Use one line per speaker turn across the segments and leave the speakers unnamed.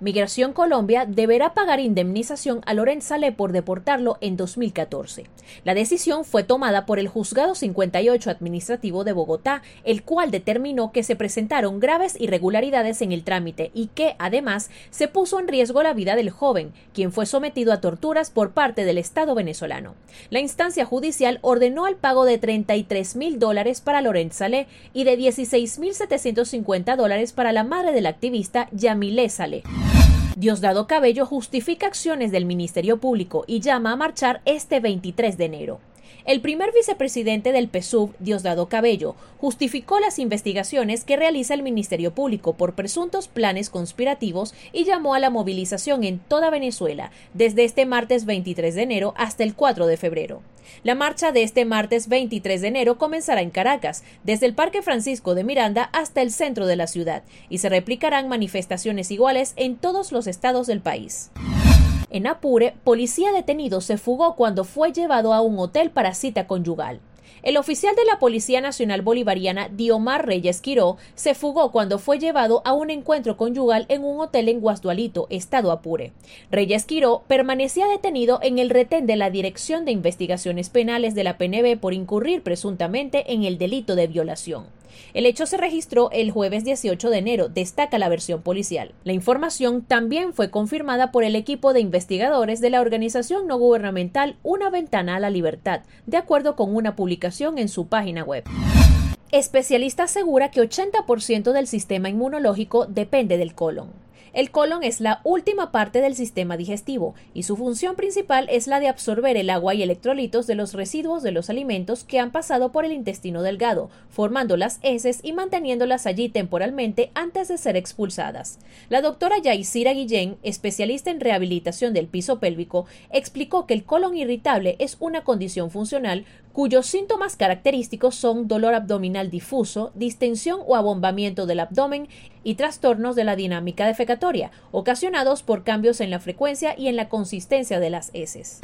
Migración Colombia deberá pagar indemnización a Lorenz Salé por deportarlo en 2014. La decisión fue tomada por el Juzgado 58 Administrativo de Bogotá, el cual determinó que se presentaron graves irregularidades en el trámite y que, además, se puso en riesgo la vida del joven, quien fue sometido a torturas por parte del Estado venezolano. La instancia judicial ordenó el pago de 33 mil dólares para Lorenz Salé y de 16 mil 750 dólares para la madre del activista Yamile Salé. Diosdado Cabello justifica acciones del Ministerio Público y llama a marchar este 23 de enero. El primer vicepresidente del PSUV, Diosdado Cabello, justificó las investigaciones que realiza el Ministerio Público por presuntos planes conspirativos y llamó a la movilización en toda Venezuela desde este martes 23 de enero hasta el 4 de febrero. La marcha de este martes 23 de enero comenzará en Caracas, desde el Parque Francisco de Miranda hasta el centro de la ciudad, y se replicarán manifestaciones iguales en todos los estados del país. En Apure, policía detenido se fugó cuando fue llevado a un hotel para cita conyugal. El oficial de la Policía Nacional Bolivariana, Diomar Reyes Quiró, se fugó cuando fue llevado a un encuentro conyugal en un hotel en Guasdualito, Estado Apure. Reyes Quiró permanecía detenido en el retén de la Dirección de Investigaciones Penales de la PNB por incurrir presuntamente en el delito de violación. El hecho se registró el jueves 18 de enero, destaca la versión policial. La información también fue confirmada por el equipo de investigadores de la organización no gubernamental Una Ventana a la Libertad, de acuerdo con una publicación en su página web. Especialista asegura que 80% del sistema inmunológico depende del colon. El colon es la última parte del sistema digestivo y su función principal es la de absorber el agua y electrolitos de los residuos de los alimentos que han pasado por el intestino delgado, formando las heces y manteniéndolas allí temporalmente antes de ser expulsadas. La doctora Yaisira Guillén, especialista en rehabilitación del piso pélvico, explicó que el colon irritable es una condición funcional cuyos síntomas característicos son dolor abdominal difuso, distensión o abombamiento del abdomen y trastornos de la dinámica defecatoria, ocasionados por cambios en la frecuencia y en la consistencia de las heces.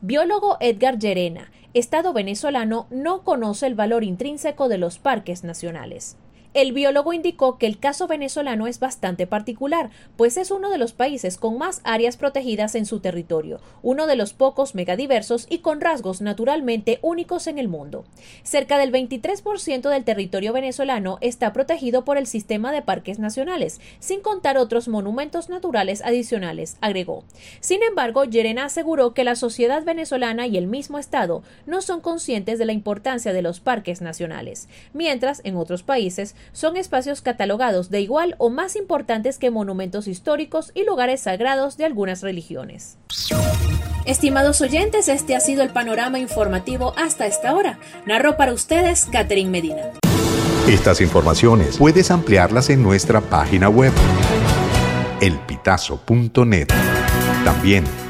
Biólogo Edgar Llerena, Estado venezolano, no conoce el valor intrínseco de los parques nacionales. El biólogo indicó que el caso venezolano es bastante particular, pues es uno de los países con más áreas protegidas en su territorio, uno de los pocos megadiversos y con rasgos naturalmente únicos en el mundo. Cerca del 23% del territorio venezolano está protegido por el sistema de parques nacionales, sin contar otros monumentos naturales adicionales, agregó. Sin embargo, Yerena aseguró que la sociedad venezolana y el mismo Estado no son conscientes de la importancia de los parques nacionales, mientras en otros países son espacios catalogados de igual o más importantes que monumentos históricos y lugares sagrados de algunas religiones. Estimados oyentes, este ha sido el panorama informativo hasta esta hora. Narro para ustedes Catherine Medina.
Estas informaciones puedes ampliarlas en nuestra página web elpitazo.net. También